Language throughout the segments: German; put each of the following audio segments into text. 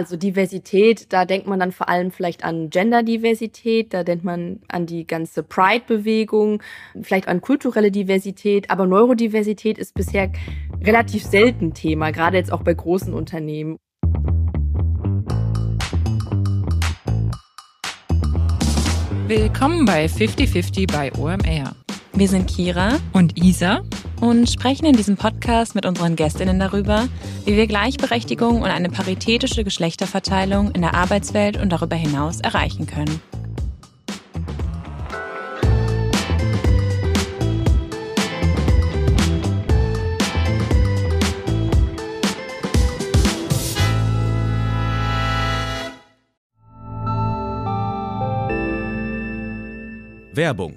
Also Diversität, da denkt man dann vor allem vielleicht an Genderdiversität, da denkt man an die ganze Pride-Bewegung, vielleicht an kulturelle Diversität, aber Neurodiversität ist bisher relativ selten Thema, gerade jetzt auch bei großen Unternehmen. Willkommen bei 5050 bei OMR. Wir sind Kira und Isa und sprechen in diesem Podcast mit unseren Gästinnen darüber, wie wir Gleichberechtigung und eine paritätische Geschlechterverteilung in der Arbeitswelt und darüber hinaus erreichen können. Werbung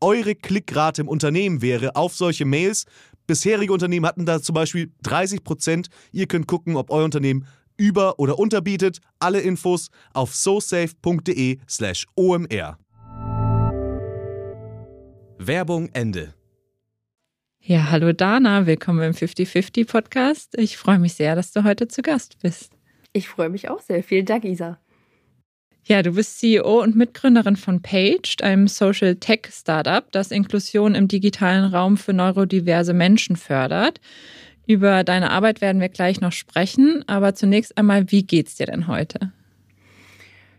eure Klickrate im Unternehmen wäre auf solche Mails. Bisherige Unternehmen hatten da zum Beispiel 30 Prozent. Ihr könnt gucken, ob euer Unternehmen über- oder unterbietet. Alle Infos auf sosafe.de/slash omr. Werbung Ende. Ja, hallo Dana, willkommen im 50-50 Podcast. Ich freue mich sehr, dass du heute zu Gast bist. Ich freue mich auch sehr. Vielen Dank, Isa. Ja, du bist CEO und Mitgründerin von Paged, einem Social Tech Startup, das Inklusion im digitalen Raum für neurodiverse Menschen fördert. Über deine Arbeit werden wir gleich noch sprechen, aber zunächst einmal, wie geht's dir denn heute?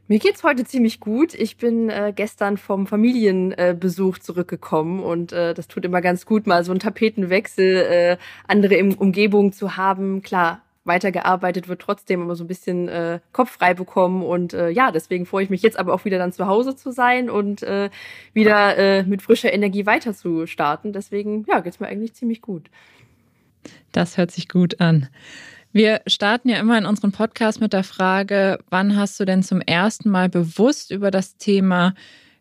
Mir geht's heute ziemlich gut. Ich bin äh, gestern vom Familienbesuch äh, zurückgekommen und äh, das tut immer ganz gut, mal so einen Tapetenwechsel, äh, andere Umgebung zu haben. Klar, weitergearbeitet wird, trotzdem immer so ein bisschen äh, Kopf frei bekommen. Und äh, ja, deswegen freue ich mich jetzt aber auch wieder dann zu Hause zu sein und äh, wieder äh, mit frischer Energie weiter zu starten. Deswegen, ja, geht's mir eigentlich ziemlich gut. Das hört sich gut an. Wir starten ja immer in unserem Podcast mit der Frage, wann hast du denn zum ersten Mal bewusst über das Thema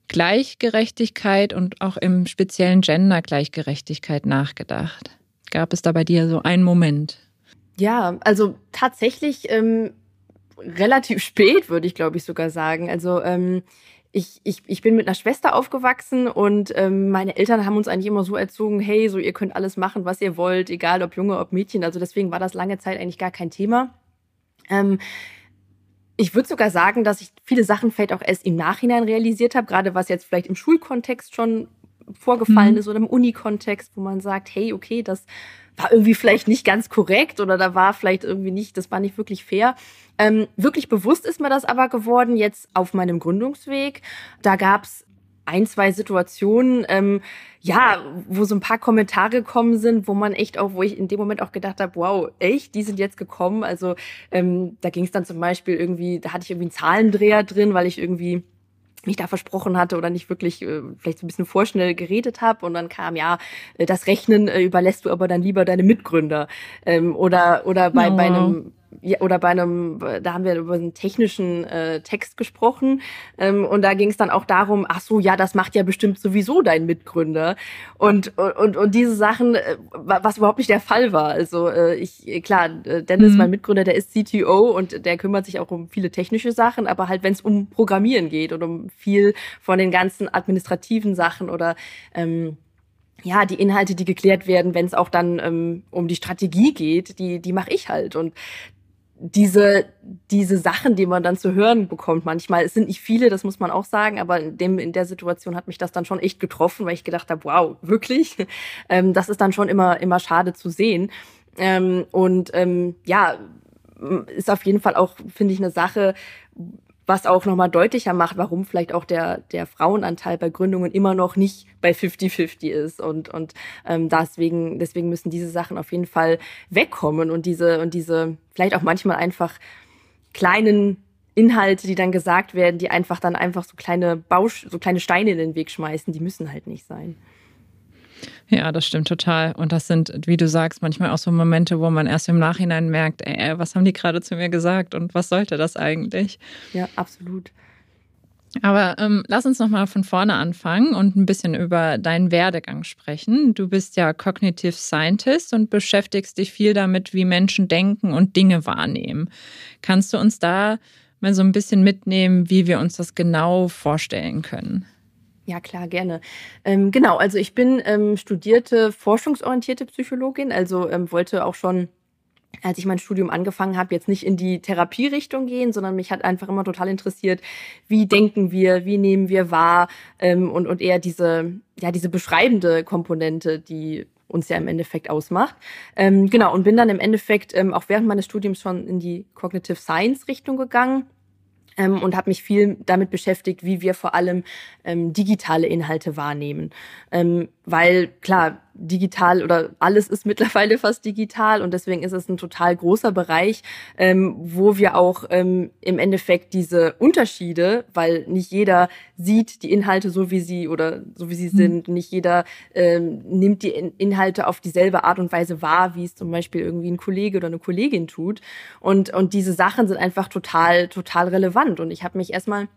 Gleichgerechtigkeit und auch im speziellen Gender-Gleichgerechtigkeit nachgedacht? Gab es da bei dir so einen Moment? Ja, also tatsächlich ähm, relativ spät, würde ich glaube ich sogar sagen. Also ähm, ich, ich, ich bin mit einer Schwester aufgewachsen und ähm, meine Eltern haben uns eigentlich immer so erzogen, hey, so ihr könnt alles machen, was ihr wollt, egal ob Junge, ob Mädchen. Also deswegen war das lange Zeit eigentlich gar kein Thema. Ähm, ich würde sogar sagen, dass ich viele Sachen vielleicht auch erst im Nachhinein realisiert habe, gerade was jetzt vielleicht im Schulkontext schon vorgefallen mhm. ist oder im Unikontext, wo man sagt, hey, okay, das war irgendwie vielleicht nicht ganz korrekt oder da war vielleicht irgendwie nicht, das war nicht wirklich fair. Ähm, wirklich bewusst ist mir das aber geworden jetzt auf meinem Gründungsweg. Da gab's ein, zwei Situationen, ähm, ja, wo so ein paar Kommentare gekommen sind, wo man echt auch, wo ich in dem Moment auch gedacht habe, wow, echt, die sind jetzt gekommen. Also ähm, da ging es dann zum Beispiel irgendwie, da hatte ich irgendwie einen Zahlendreher drin, weil ich irgendwie mich da versprochen hatte oder nicht wirklich äh, vielleicht so ein bisschen vorschnell geredet habe und dann kam ja äh, das Rechnen äh, überlässt du aber dann lieber deine Mitgründer ähm, oder oder bei, oh. bei einem ja, oder bei einem, da haben wir über einen technischen äh, Text gesprochen ähm, und da ging es dann auch darum, ach so, ja, das macht ja bestimmt sowieso dein Mitgründer und und und diese Sachen, äh, was überhaupt nicht der Fall war. Also äh, ich klar, äh, Dennis, mhm. mein Mitgründer, der ist CTO und der kümmert sich auch um viele technische Sachen, aber halt wenn es um Programmieren geht und um viel von den ganzen administrativen Sachen oder ähm, ja, die Inhalte, die geklärt werden, wenn es auch dann ähm, um die Strategie geht, die, die mache ich halt. Und diese, diese Sachen, die man dann zu hören bekommt manchmal, es sind nicht viele, das muss man auch sagen, aber in, dem, in der Situation hat mich das dann schon echt getroffen, weil ich gedacht habe, wow, wirklich? Ähm, das ist dann schon immer, immer schade zu sehen. Ähm, und ähm, ja, ist auf jeden Fall auch, finde ich, eine Sache, was auch nochmal deutlicher macht, warum vielleicht auch der, der Frauenanteil bei Gründungen immer noch nicht bei 50-50 ist. Und, und ähm, deswegen, deswegen müssen diese Sachen auf jeden Fall wegkommen und diese, und diese vielleicht auch manchmal einfach kleinen Inhalte, die dann gesagt werden, die einfach dann einfach so kleine Bausch, so kleine Steine in den Weg schmeißen, die müssen halt nicht sein. Ja, das stimmt total. Und das sind, wie du sagst, manchmal auch so Momente, wo man erst im Nachhinein merkt, ey, was haben die gerade zu mir gesagt und was sollte das eigentlich? Ja, absolut. Aber ähm, lass uns nochmal von vorne anfangen und ein bisschen über deinen Werdegang sprechen. Du bist ja Cognitive Scientist und beschäftigst dich viel damit, wie Menschen denken und Dinge wahrnehmen. Kannst du uns da mal so ein bisschen mitnehmen, wie wir uns das genau vorstellen können? Ja, klar, gerne. Ähm, genau, also ich bin ähm, studierte forschungsorientierte Psychologin, also ähm, wollte auch schon als ich mein Studium angefangen habe, jetzt nicht in die Therapierichtung gehen, sondern mich hat einfach immer total interessiert, wie denken wir, wie nehmen wir wahr ähm, und, und eher diese, ja, diese beschreibende Komponente, die uns ja im Endeffekt ausmacht. Ähm, genau, und bin dann im Endeffekt ähm, auch während meines Studiums schon in die Cognitive Science Richtung gegangen ähm, und habe mich viel damit beschäftigt, wie wir vor allem ähm, digitale Inhalte wahrnehmen. Ähm, weil klar, digital oder alles ist mittlerweile fast digital und deswegen ist es ein total großer Bereich, ähm, wo wir auch ähm, im Endeffekt diese Unterschiede, weil nicht jeder sieht die Inhalte so wie sie oder so wie sie mhm. sind, nicht jeder ähm, nimmt die Inhalte auf dieselbe Art und Weise wahr, wie es zum Beispiel irgendwie ein Kollege oder eine Kollegin tut. Und und diese Sachen sind einfach total total relevant. Und ich habe mich erstmal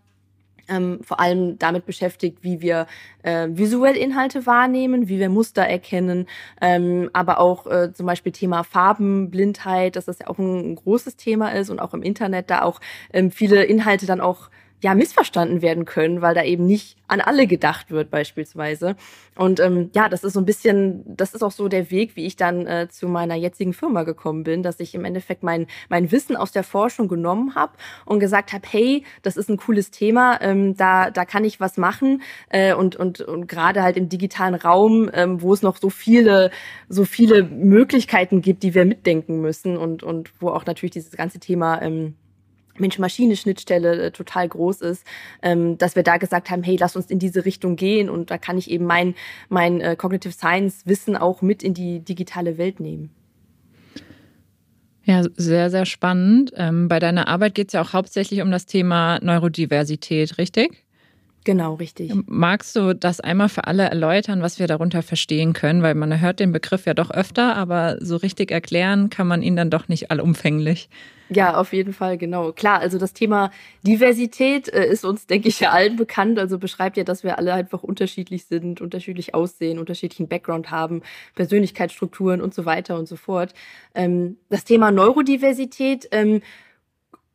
ähm, vor allem damit beschäftigt, wie wir äh, visuell Inhalte wahrnehmen, wie wir Muster erkennen, ähm, aber auch äh, zum Beispiel Thema Farbenblindheit, dass das ja auch ein, ein großes Thema ist und auch im Internet da auch ähm, viele Inhalte dann auch ja missverstanden werden können, weil da eben nicht an alle gedacht wird beispielsweise. Und ähm, ja, das ist so ein bisschen, das ist auch so der Weg, wie ich dann äh, zu meiner jetzigen Firma gekommen bin, dass ich im Endeffekt mein mein Wissen aus der Forschung genommen habe und gesagt habe, hey, das ist ein cooles Thema, ähm, da da kann ich was machen äh, und und und gerade halt im digitalen Raum, ähm, wo es noch so viele so viele Möglichkeiten gibt, die wir mitdenken müssen und und wo auch natürlich dieses ganze Thema ähm, Mensch-Maschine-Schnittstelle äh, total groß ist, ähm, dass wir da gesagt haben, hey, lass uns in diese Richtung gehen und da kann ich eben mein, mein äh, Cognitive Science-Wissen auch mit in die digitale Welt nehmen. Ja, sehr, sehr spannend. Ähm, bei deiner Arbeit geht es ja auch hauptsächlich um das Thema Neurodiversität, richtig? Genau, richtig. Magst du das einmal für alle erläutern, was wir darunter verstehen können? Weil man hört den Begriff ja doch öfter, aber so richtig erklären kann man ihn dann doch nicht allumfänglich. Ja, auf jeden Fall, genau. Klar, also das Thema Diversität äh, ist uns, denke ich, ja allen bekannt. Also beschreibt ja, dass wir alle einfach unterschiedlich sind, unterschiedlich aussehen, unterschiedlichen Background haben, Persönlichkeitsstrukturen und so weiter und so fort. Ähm, das Thema Neurodiversität ähm,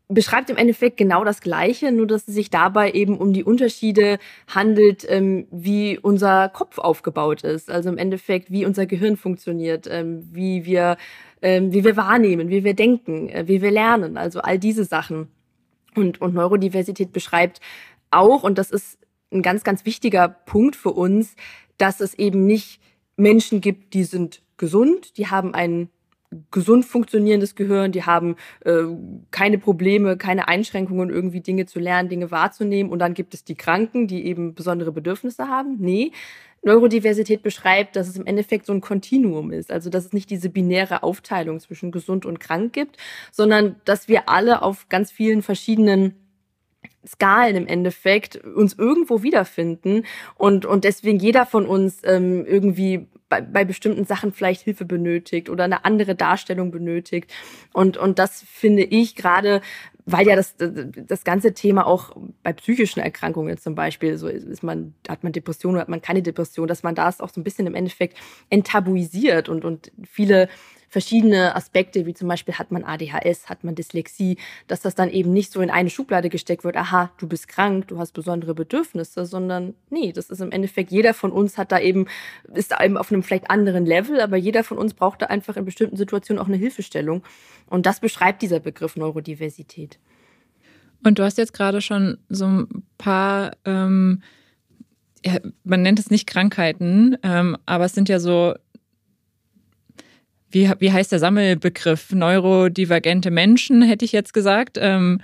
beschreibt im Endeffekt genau das Gleiche, nur dass es sich dabei eben um die Unterschiede handelt, ähm, wie unser Kopf aufgebaut ist. Also im Endeffekt, wie unser Gehirn funktioniert, ähm, wie wir, ähm, wie wir wahrnehmen, wie wir denken, äh, wie wir lernen. Also all diese Sachen. Und, und Neurodiversität beschreibt auch, und das ist ein ganz, ganz wichtiger Punkt für uns, dass es eben nicht Menschen gibt, die sind gesund, die haben einen gesund funktionierendes Gehirn, die haben äh, keine Probleme, keine Einschränkungen, irgendwie Dinge zu lernen, Dinge wahrzunehmen. Und dann gibt es die Kranken, die eben besondere Bedürfnisse haben. Nee, Neurodiversität beschreibt, dass es im Endeffekt so ein Kontinuum ist. Also, dass es nicht diese binäre Aufteilung zwischen gesund und krank gibt, sondern dass wir alle auf ganz vielen verschiedenen Skalen im Endeffekt uns irgendwo wiederfinden und, und deswegen jeder von uns ähm, irgendwie bei, bei bestimmten Sachen vielleicht Hilfe benötigt oder eine andere Darstellung benötigt. Und, und das finde ich gerade, weil ja das, das ganze Thema auch bei psychischen Erkrankungen zum Beispiel, so ist man, hat man Depression oder hat man keine Depression, dass man das auch so ein bisschen im Endeffekt enttabuisiert und, und viele verschiedene Aspekte, wie zum Beispiel hat man ADHS, hat man Dyslexie, dass das dann eben nicht so in eine Schublade gesteckt wird, aha, du bist krank, du hast besondere Bedürfnisse, sondern nee, das ist im Endeffekt, jeder von uns hat da eben, ist da eben auf einem vielleicht anderen Level, aber jeder von uns braucht da einfach in bestimmten Situationen auch eine Hilfestellung. Und das beschreibt dieser Begriff Neurodiversität. Und du hast jetzt gerade schon so ein paar ähm man nennt es nicht Krankheiten, ähm, aber es sind ja so wie, wie heißt der Sammelbegriff? Neurodivergente Menschen, hätte ich jetzt gesagt, ähm,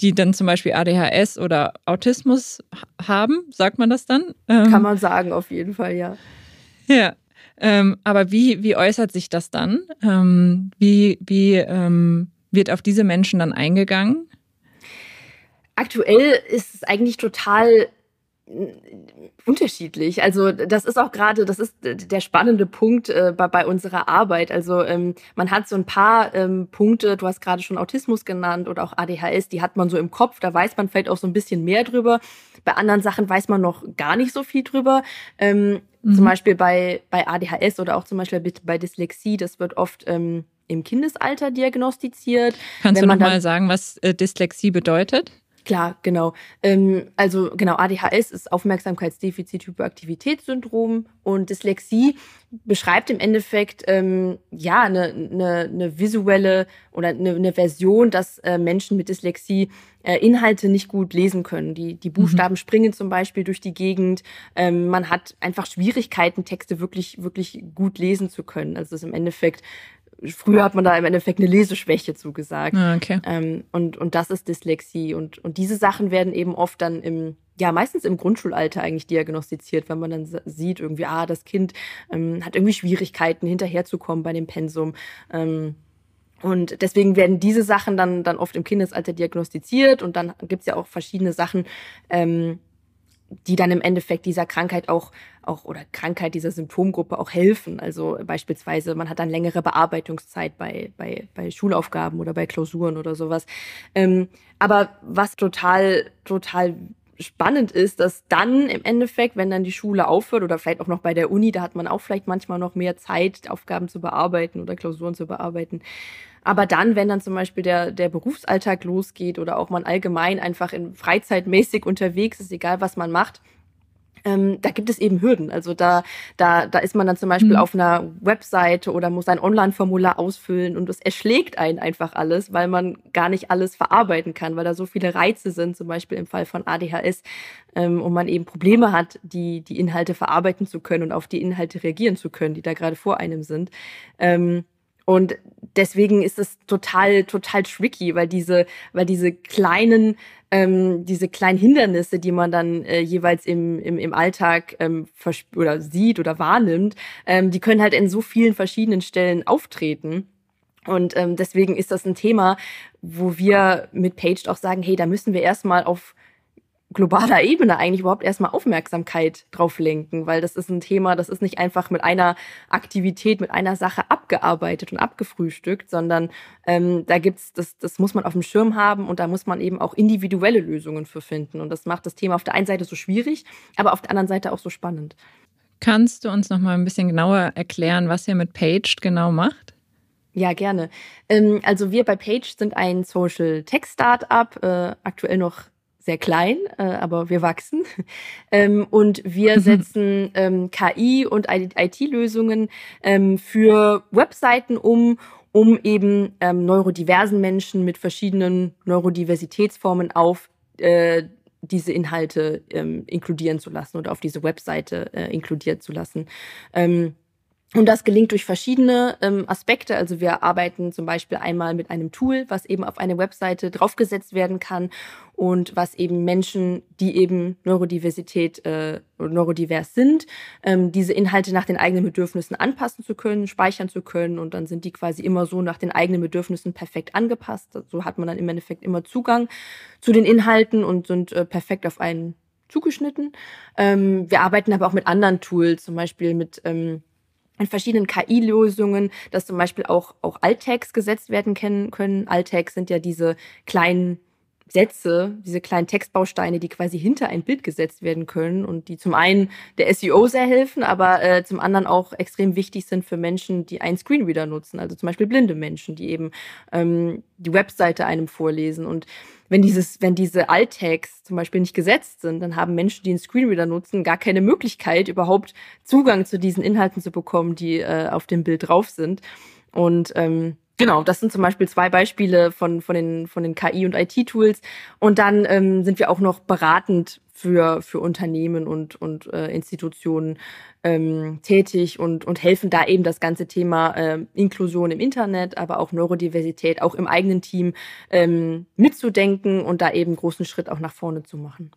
die dann zum Beispiel ADHS oder Autismus haben, sagt man das dann? Ähm, Kann man sagen, auf jeden Fall, ja. Ja. Ähm, aber wie, wie äußert sich das dann? Ähm, wie wie wird auf diese Menschen dann eingegangen? Aktuell ist es eigentlich total unterschiedlich. Also das ist auch gerade, das ist der spannende Punkt äh, bei, bei unserer Arbeit. Also ähm, man hat so ein paar ähm, Punkte, du hast gerade schon Autismus genannt oder auch ADHS, die hat man so im Kopf, da weiß man vielleicht auch so ein bisschen mehr drüber. Bei anderen Sachen weiß man noch gar nicht so viel drüber. Ähm, mhm. Zum Beispiel bei, bei ADHS oder auch zum Beispiel bei Dyslexie, das wird oft ähm, im Kindesalter diagnostiziert. Kannst Wenn du nochmal sagen, was äh, Dyslexie bedeutet? Klar, genau. Ähm, also genau, ADHS ist Aufmerksamkeitsdefizit-Hyperaktivitätssyndrom und Dyslexie beschreibt im Endeffekt ähm, ja eine, eine, eine visuelle oder eine, eine Version, dass äh, Menschen mit Dyslexie äh, Inhalte nicht gut lesen können. Die, die Buchstaben mhm. springen zum Beispiel durch die Gegend. Ähm, man hat einfach Schwierigkeiten, Texte wirklich, wirklich gut lesen zu können. Also das ist im Endeffekt früher hat man da im Endeffekt eine Leseschwäche zugesagt. Ah, okay. Ähm, und, und das ist Dyslexie. Und, und diese Sachen werden eben oft dann im, ja, meistens im Grundschulalter eigentlich diagnostiziert, wenn man dann sieht, irgendwie, ah, das Kind ähm, hat irgendwie Schwierigkeiten, hinterherzukommen bei dem Pensum. Ähm, und deswegen werden diese Sachen dann, dann oft im Kindesalter diagnostiziert und dann gibt's ja auch verschiedene Sachen, ähm, die dann im Endeffekt dieser Krankheit auch, auch oder Krankheit dieser Symptomgruppe auch helfen. Also beispielsweise, man hat dann längere Bearbeitungszeit bei, bei, bei Schulaufgaben oder bei Klausuren oder sowas. Ähm, aber was total, total spannend ist, dass dann im Endeffekt, wenn dann die Schule aufhört oder vielleicht auch noch bei der Uni, da hat man auch vielleicht manchmal noch mehr Zeit, Aufgaben zu bearbeiten oder Klausuren zu bearbeiten, aber dann, wenn dann zum Beispiel der, der Berufsalltag losgeht oder auch man allgemein einfach in freizeitmäßig unterwegs ist, egal was man macht, ähm, da gibt es eben Hürden. Also da, da, da ist man dann zum Beispiel mhm. auf einer Webseite oder muss ein Online-Formular ausfüllen und es erschlägt einen einfach alles, weil man gar nicht alles verarbeiten kann, weil da so viele Reize sind, zum Beispiel im Fall von ADHS, ähm, und man eben Probleme hat, die, die Inhalte verarbeiten zu können und auf die Inhalte reagieren zu können, die da gerade vor einem sind. Ähm, und deswegen ist es total, total tricky, weil diese, weil diese kleinen, ähm, diese kleinen Hindernisse, die man dann äh, jeweils im, im, im Alltag ähm, oder sieht oder wahrnimmt, ähm, die können halt in so vielen verschiedenen Stellen auftreten. Und ähm, deswegen ist das ein Thema, wo wir mit Paged auch sagen, hey, da müssen wir erstmal auf globaler Ebene eigentlich überhaupt erstmal Aufmerksamkeit drauf lenken, weil das ist ein Thema, das ist nicht einfach mit einer Aktivität, mit einer Sache abgearbeitet und abgefrühstückt, sondern ähm, da gibt's, das, das muss man auf dem Schirm haben und da muss man eben auch individuelle Lösungen für finden. Und das macht das Thema auf der einen Seite so schwierig, aber auf der anderen Seite auch so spannend. Kannst du uns noch mal ein bisschen genauer erklären, was ihr mit Paged genau macht? Ja, gerne. Ähm, also wir bei Page sind ein Social Tech Startup, äh, aktuell noch sehr klein, äh, aber wir wachsen. Ähm, und wir setzen ähm, KI und IT-Lösungen ähm, für Webseiten um, um eben ähm, neurodiversen Menschen mit verschiedenen Neurodiversitätsformen auf äh, diese Inhalte ähm, inkludieren zu lassen oder auf diese Webseite äh, inkludiert zu lassen. Ähm, und das gelingt durch verschiedene ähm, Aspekte. Also wir arbeiten zum Beispiel einmal mit einem Tool, was eben auf eine Webseite draufgesetzt werden kann und was eben Menschen, die eben Neurodiversität äh, neurodivers sind, ähm, diese Inhalte nach den eigenen Bedürfnissen anpassen zu können, speichern zu können und dann sind die quasi immer so nach den eigenen Bedürfnissen perfekt angepasst. So hat man dann im Endeffekt immer Zugang zu den Inhalten und sind äh, perfekt auf einen zugeschnitten. Ähm, wir arbeiten aber auch mit anderen Tools, zum Beispiel mit ähm, in verschiedenen KI-Lösungen, dass zum Beispiel auch, auch Alt-Tags gesetzt werden können. Alt-Tags sind ja diese kleinen Sätze, diese kleinen Textbausteine, die quasi hinter ein Bild gesetzt werden können und die zum einen der SEO sehr helfen, aber äh, zum anderen auch extrem wichtig sind für Menschen, die einen Screenreader nutzen, also zum Beispiel blinde Menschen, die eben ähm, die Webseite einem vorlesen. Und wenn dieses, wenn diese Alt-Tags zum Beispiel nicht gesetzt sind, dann haben Menschen, die einen Screenreader nutzen, gar keine Möglichkeit, überhaupt Zugang zu diesen Inhalten zu bekommen, die äh, auf dem Bild drauf sind. Und ähm, Genau, das sind zum Beispiel zwei Beispiele von, von den, von den KI- und IT-Tools. Und dann ähm, sind wir auch noch beratend für, für Unternehmen und, und äh, Institutionen ähm, tätig und, und helfen da eben das ganze Thema äh, Inklusion im Internet, aber auch Neurodiversität auch im eigenen Team ähm, mitzudenken und da eben großen Schritt auch nach vorne zu machen.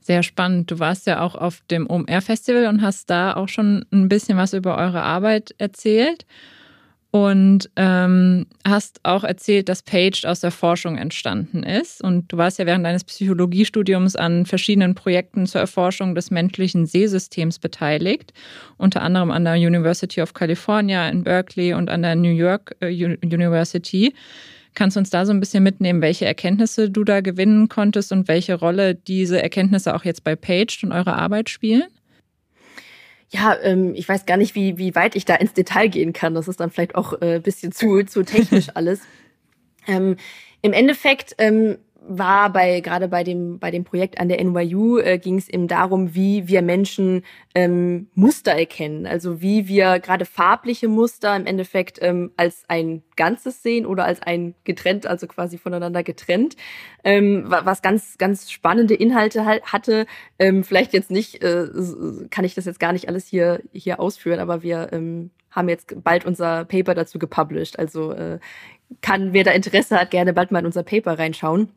Sehr spannend. Du warst ja auch auf dem OMR-Festival und hast da auch schon ein bisschen was über eure Arbeit erzählt und ähm, hast auch erzählt, dass Paged aus der Forschung entstanden ist. Und du warst ja während deines Psychologiestudiums an verschiedenen Projekten zur Erforschung des menschlichen Sehsystems beteiligt, unter anderem an der University of California in Berkeley und an der New York äh, University. Kannst du uns da so ein bisschen mitnehmen, welche Erkenntnisse du da gewinnen konntest und welche Rolle diese Erkenntnisse auch jetzt bei Paged und eurer Arbeit spielen? Ja, ähm, ich weiß gar nicht, wie, wie weit ich da ins Detail gehen kann. Das ist dann vielleicht auch äh, bisschen zu, zu technisch alles. ähm, Im Endeffekt ähm, war bei gerade bei dem bei dem Projekt an der NYU äh, ging es eben darum, wie wir Menschen ähm, Muster erkennen, also wie wir gerade farbliche Muster im Endeffekt ähm, als ein Ganzes sehen oder als ein getrennt, also quasi voneinander getrennt, ähm, was ganz ganz spannende Inhalte halt hatte. Ähm, vielleicht jetzt nicht, äh, kann ich das jetzt gar nicht alles hier hier ausführen, aber wir ähm, haben jetzt bald unser Paper dazu gepublished, also äh, kann wer da Interesse hat gerne bald mal in unser Paper reinschauen.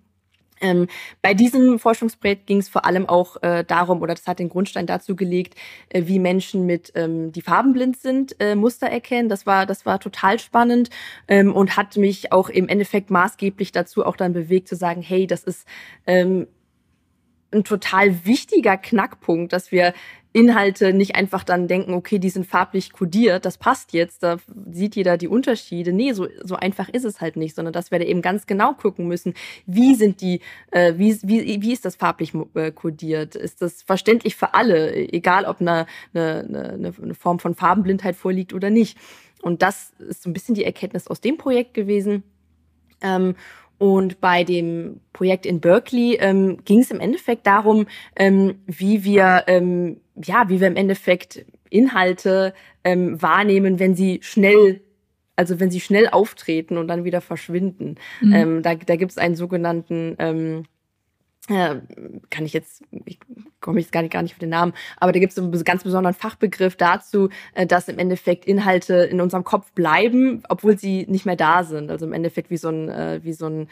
Ähm, bei diesem Forschungsprojekt ging es vor allem auch äh, darum, oder das hat den Grundstein dazu gelegt, äh, wie Menschen mit, ähm, die farbenblind sind, äh, Muster erkennen. Das war, das war total spannend ähm, und hat mich auch im Endeffekt maßgeblich dazu auch dann bewegt zu sagen, hey, das ist ähm, ein total wichtiger Knackpunkt, dass wir Inhalte nicht einfach dann denken, okay, die sind farblich kodiert, das passt jetzt, da sieht jeder die Unterschiede. Nee, so, so einfach ist es halt nicht, sondern dass wir da eben ganz genau gucken müssen, wie sind die, äh, wie, wie, wie ist das farblich äh, kodiert? Ist das verständlich für alle, egal ob eine, eine, eine, eine Form von Farbenblindheit vorliegt oder nicht. Und das ist so ein bisschen die Erkenntnis aus dem Projekt gewesen. Ähm, und bei dem Projekt in Berkeley ähm, ging es im Endeffekt darum, ähm, wie wir ähm, ja, wie wir im Endeffekt Inhalte ähm, wahrnehmen, wenn sie schnell also wenn sie schnell auftreten und dann wieder verschwinden. Mhm. Ähm, da da gibt es einen sogenannten, ähm, äh, kann ich jetzt, ich komme jetzt gar nicht, gar nicht auf den Namen, aber da gibt es einen ganz besonderen Fachbegriff dazu, äh, dass im Endeffekt Inhalte in unserem Kopf bleiben, obwohl sie nicht mehr da sind. Also im Endeffekt wie so ein, äh, wie so ein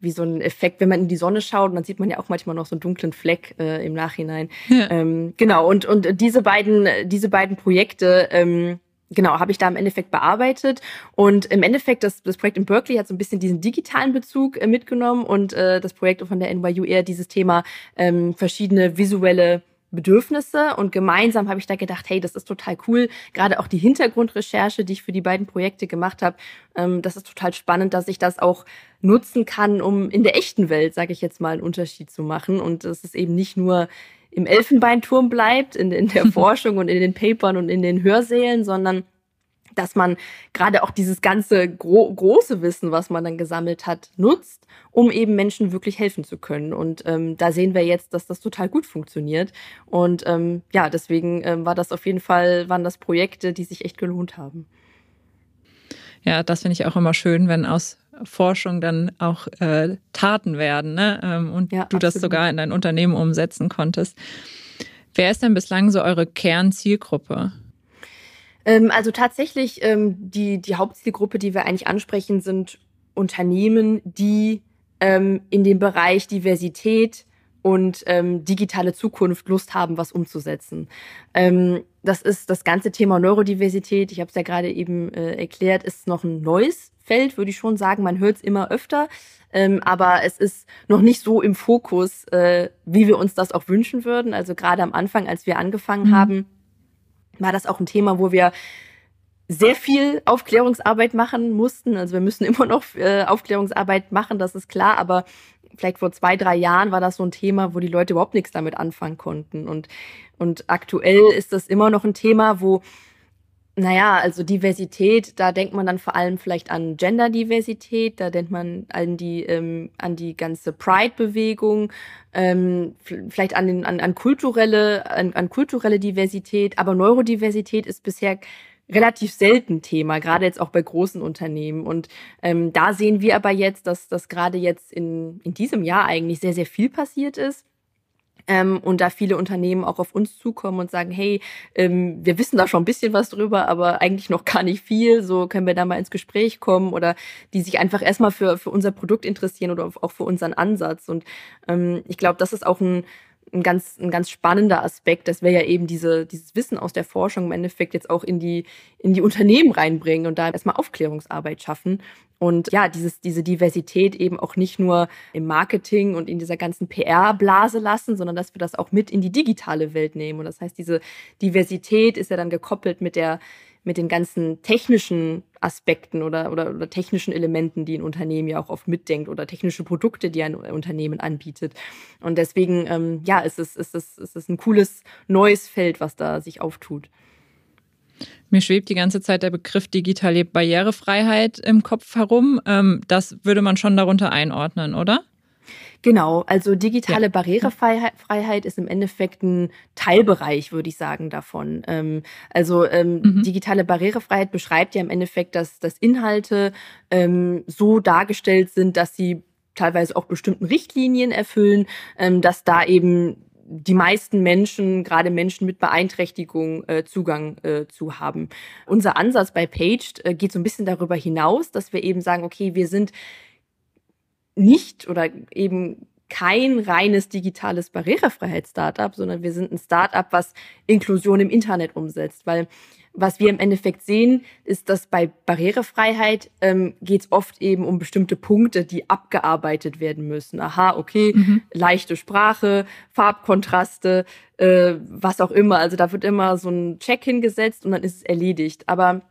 wie so ein Effekt, wenn man in die Sonne schaut, dann sieht man ja auch manchmal noch so einen dunklen Fleck äh, im Nachhinein. Ja. Ähm, genau, und, und diese beiden, diese beiden Projekte, ähm, genau, habe ich da im Endeffekt bearbeitet. Und im Endeffekt, das, das Projekt in Berkeley hat so ein bisschen diesen digitalen Bezug äh, mitgenommen und äh, das Projekt von der NYU eher dieses Thema ähm, verschiedene visuelle Bedürfnisse und gemeinsam habe ich da gedacht, hey, das ist total cool. Gerade auch die Hintergrundrecherche, die ich für die beiden Projekte gemacht habe, ähm, das ist total spannend, dass ich das auch nutzen kann, um in der echten Welt, sage ich jetzt mal, einen Unterschied zu machen und dass es eben nicht nur im Elfenbeinturm bleibt, in, in der Forschung und in den Papern und in den Hörsälen, sondern dass man gerade auch dieses ganze gro große Wissen, was man dann gesammelt hat, nutzt, um eben Menschen wirklich helfen zu können. Und ähm, da sehen wir jetzt, dass das total gut funktioniert. Und ähm, ja, deswegen ähm, war das auf jeden Fall, waren das Projekte, die sich echt gelohnt haben. Ja, das finde ich auch immer schön, wenn aus Forschung dann auch äh, Taten werden ne? Ähm, und ja, du absolut. das sogar in dein Unternehmen umsetzen konntest. Wer ist denn bislang so eure Kernzielgruppe? Ähm, also tatsächlich, ähm, die, die Hauptzielgruppe, die wir eigentlich ansprechen, sind Unternehmen, die ähm, in dem Bereich Diversität und digitale Zukunft Lust haben, was umzusetzen. Das ist das ganze Thema Neurodiversität. Ich habe es ja gerade eben äh, erklärt, ist noch ein neues Feld, würde ich schon sagen. Man hört es immer öfter, aber es ist noch nicht so im Fokus, äh, wie wir uns das auch wünschen würden. Also gerade am Anfang, als wir angefangen mhm. haben, war das auch ein Thema, wo wir sehr viel Aufklärungsarbeit machen mussten. Also wir müssen immer noch äh, Aufklärungsarbeit machen, das ist klar, aber vielleicht vor zwei, drei Jahren war das so ein Thema, wo die Leute überhaupt nichts damit anfangen konnten. Und, und aktuell ist das immer noch ein Thema, wo naja, also Diversität, da denkt man dann vor allem vielleicht an Genderdiversität, da denkt man an die, ähm, an die ganze Pride-Bewegung, ähm, vielleicht an, den, an, an, kulturelle, an, an kulturelle Diversität, aber Neurodiversität ist bisher relativ selten Thema, gerade jetzt auch bei großen Unternehmen. Und ähm, da sehen wir aber jetzt, dass das gerade jetzt in, in diesem Jahr eigentlich sehr, sehr viel passiert ist. Ähm, und da viele Unternehmen auch auf uns zukommen und sagen, hey, ähm, wir wissen da schon ein bisschen was drüber, aber eigentlich noch gar nicht viel. So können wir da mal ins Gespräch kommen oder die sich einfach erstmal für, für unser Produkt interessieren oder auch für unseren Ansatz. Und ähm, ich glaube, das ist auch ein, ein ganz, ein ganz spannender Aspekt, dass wir ja eben diese, dieses Wissen aus der Forschung im Endeffekt jetzt auch in die, in die Unternehmen reinbringen und da erstmal Aufklärungsarbeit schaffen. Und ja, dieses, diese Diversität eben auch nicht nur im Marketing und in dieser ganzen PR-Blase lassen, sondern dass wir das auch mit in die digitale Welt nehmen. Und das heißt, diese Diversität ist ja dann gekoppelt mit der, mit den ganzen technischen Aspekten oder, oder, oder technischen Elementen, die ein Unternehmen ja auch oft mitdenkt oder technische Produkte, die ein Unternehmen anbietet. Und deswegen, ähm, ja, ist es, ist, es, ist es ein cooles neues Feld, was da sich auftut. Mir schwebt die ganze Zeit der Begriff digitale Barrierefreiheit im Kopf herum. Ähm, das würde man schon darunter einordnen, oder? Genau, also digitale ja. Barrierefreiheit ist im Endeffekt ein Teilbereich, würde ich sagen, davon. Ähm, also ähm, mhm. digitale Barrierefreiheit beschreibt ja im Endeffekt, dass, dass Inhalte ähm, so dargestellt sind, dass sie teilweise auch bestimmten Richtlinien erfüllen, ähm, dass da eben die meisten Menschen, gerade Menschen mit Beeinträchtigung, äh, Zugang äh, zu haben. Unser Ansatz bei Paged äh, geht so ein bisschen darüber hinaus, dass wir eben sagen, okay, wir sind nicht oder eben kein reines digitales Barrierefreiheits-Startup, sondern wir sind ein Startup, was Inklusion im Internet umsetzt. Weil was wir im Endeffekt sehen, ist, dass bei Barrierefreiheit ähm, geht es oft eben um bestimmte Punkte, die abgearbeitet werden müssen. Aha, okay, mhm. leichte Sprache, Farbkontraste, äh, was auch immer. Also da wird immer so ein Check hingesetzt und dann ist es erledigt. Aber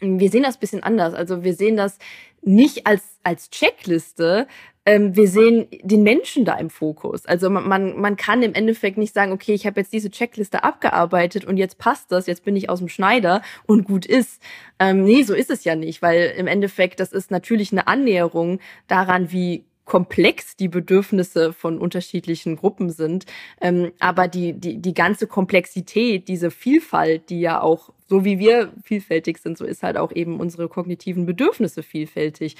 wir sehen das ein bisschen anders. Also wir sehen das nicht als, als Checkliste. Ähm, wir sehen den Menschen da im Fokus. Also man, man, man kann im Endeffekt nicht sagen, okay, ich habe jetzt diese Checkliste abgearbeitet und jetzt passt das, jetzt bin ich aus dem Schneider und gut ist. Ähm, nee, so ist es ja nicht, weil im Endeffekt, das ist natürlich eine Annäherung daran, wie komplex die Bedürfnisse von unterschiedlichen Gruppen sind. Ähm, aber die, die, die ganze Komplexität, diese Vielfalt, die ja auch so wie wir vielfältig sind, so ist halt auch eben unsere kognitiven Bedürfnisse vielfältig.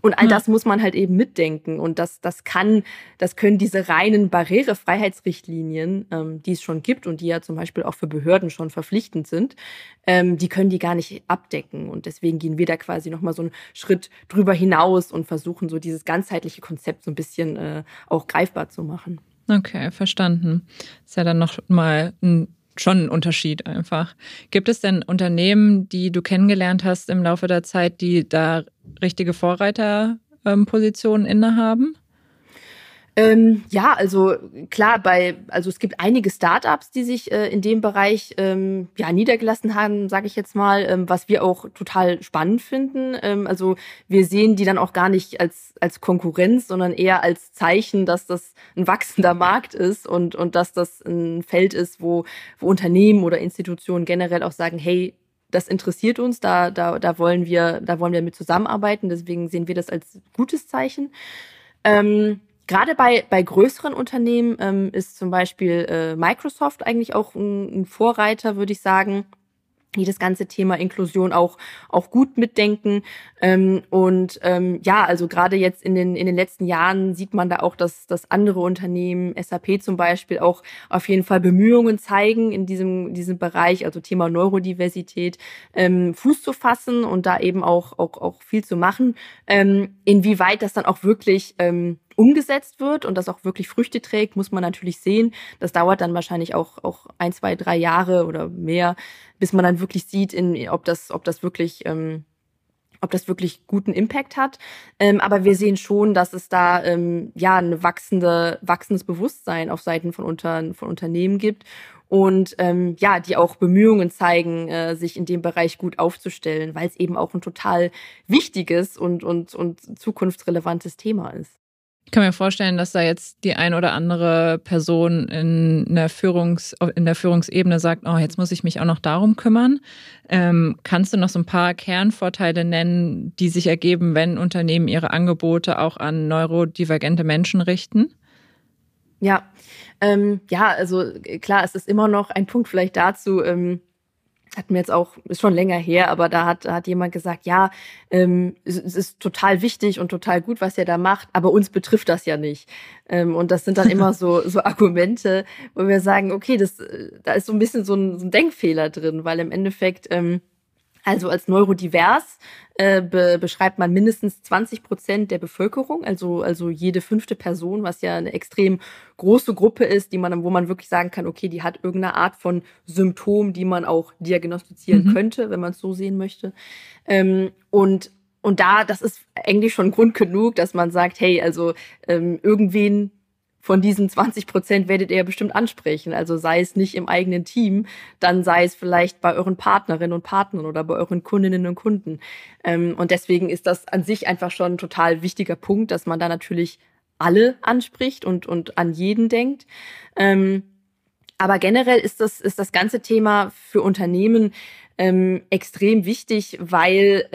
Und all das muss man halt eben mitdenken. Und das, das kann, das können diese reinen Barrierefreiheitsrichtlinien, ähm, die es schon gibt und die ja zum Beispiel auch für Behörden schon verpflichtend sind, ähm, die können die gar nicht abdecken. Und deswegen gehen wir da quasi nochmal so einen Schritt drüber hinaus und versuchen so dieses ganzheitliche Konzept so ein bisschen äh, auch greifbar zu machen. Okay, verstanden. Ist ja dann noch mal ein schon ein Unterschied einfach. Gibt es denn Unternehmen, die du kennengelernt hast im Laufe der Zeit, die da richtige Vorreiterpositionen innehaben? Ähm, ja, also klar, bei, also es gibt einige Startups, die sich äh, in dem Bereich ähm, ja niedergelassen haben, sage ich jetzt mal, ähm, was wir auch total spannend finden. Ähm, also wir sehen die dann auch gar nicht als als Konkurrenz, sondern eher als Zeichen, dass das ein wachsender Markt ist und und dass das ein Feld ist, wo wo Unternehmen oder Institutionen generell auch sagen, hey, das interessiert uns, da da da wollen wir da wollen wir mit zusammenarbeiten. Deswegen sehen wir das als gutes Zeichen. Ähm, Gerade bei, bei größeren Unternehmen ähm, ist zum Beispiel äh, Microsoft eigentlich auch ein, ein Vorreiter, würde ich sagen die das ganze Thema Inklusion auch auch gut mitdenken. Ähm, und ähm, ja also gerade jetzt in den in den letzten Jahren sieht man da auch dass dass andere Unternehmen SAP zum Beispiel auch auf jeden Fall Bemühungen zeigen in diesem diesem Bereich also Thema Neurodiversität ähm, Fuß zu fassen und da eben auch auch auch viel zu machen. Ähm, inwieweit das dann auch wirklich ähm, umgesetzt wird und das auch wirklich Früchte trägt, muss man natürlich sehen. Das dauert dann wahrscheinlich auch, auch ein, zwei, drei Jahre oder mehr, bis man dann wirklich sieht, in, ob das, ob das wirklich, ähm, ob das wirklich guten Impact hat. Ähm, aber wir sehen schon, dass es da ähm, ja ein wachsende, wachsendes Bewusstsein auf Seiten von, unter, von Unternehmen gibt und ähm, ja, die auch Bemühungen zeigen, äh, sich in dem Bereich gut aufzustellen, weil es eben auch ein total wichtiges und, und, und zukunftsrelevantes Thema ist. Ich kann mir vorstellen, dass da jetzt die ein oder andere Person in der, Führungs-, in der Führungsebene sagt, oh, jetzt muss ich mich auch noch darum kümmern. Ähm, kannst du noch so ein paar Kernvorteile nennen, die sich ergeben, wenn Unternehmen ihre Angebote auch an neurodivergente Menschen richten? Ja, ähm, ja, also klar, es ist immer noch ein Punkt vielleicht dazu, ähm, hat mir jetzt auch, ist schon länger her, aber da hat, hat jemand gesagt, ja, ähm, es, es ist total wichtig und total gut, was ihr da macht, aber uns betrifft das ja nicht. Ähm, und das sind dann immer so, so Argumente, wo wir sagen, okay, das, äh, da ist so ein bisschen so ein, so ein Denkfehler drin, weil im Endeffekt, ähm, also als neurodivers äh, be beschreibt man mindestens 20 Prozent der Bevölkerung, also, also jede fünfte Person, was ja eine extrem große Gruppe ist, die man, wo man wirklich sagen kann, okay, die hat irgendeine Art von Symptom, die man auch diagnostizieren mhm. könnte, wenn man es so sehen möchte. Ähm, und und da, das ist eigentlich schon Grund genug, dass man sagt, hey, also ähm, irgendwen von diesen 20 Prozent werdet ihr bestimmt ansprechen. Also sei es nicht im eigenen Team, dann sei es vielleicht bei euren Partnerinnen und Partnern oder bei euren Kundinnen und Kunden. Ähm, und deswegen ist das an sich einfach schon ein total wichtiger Punkt, dass man da natürlich alle anspricht und, und an jeden denkt. Ähm, aber generell ist das, ist das ganze Thema für Unternehmen ähm, extrem wichtig, weil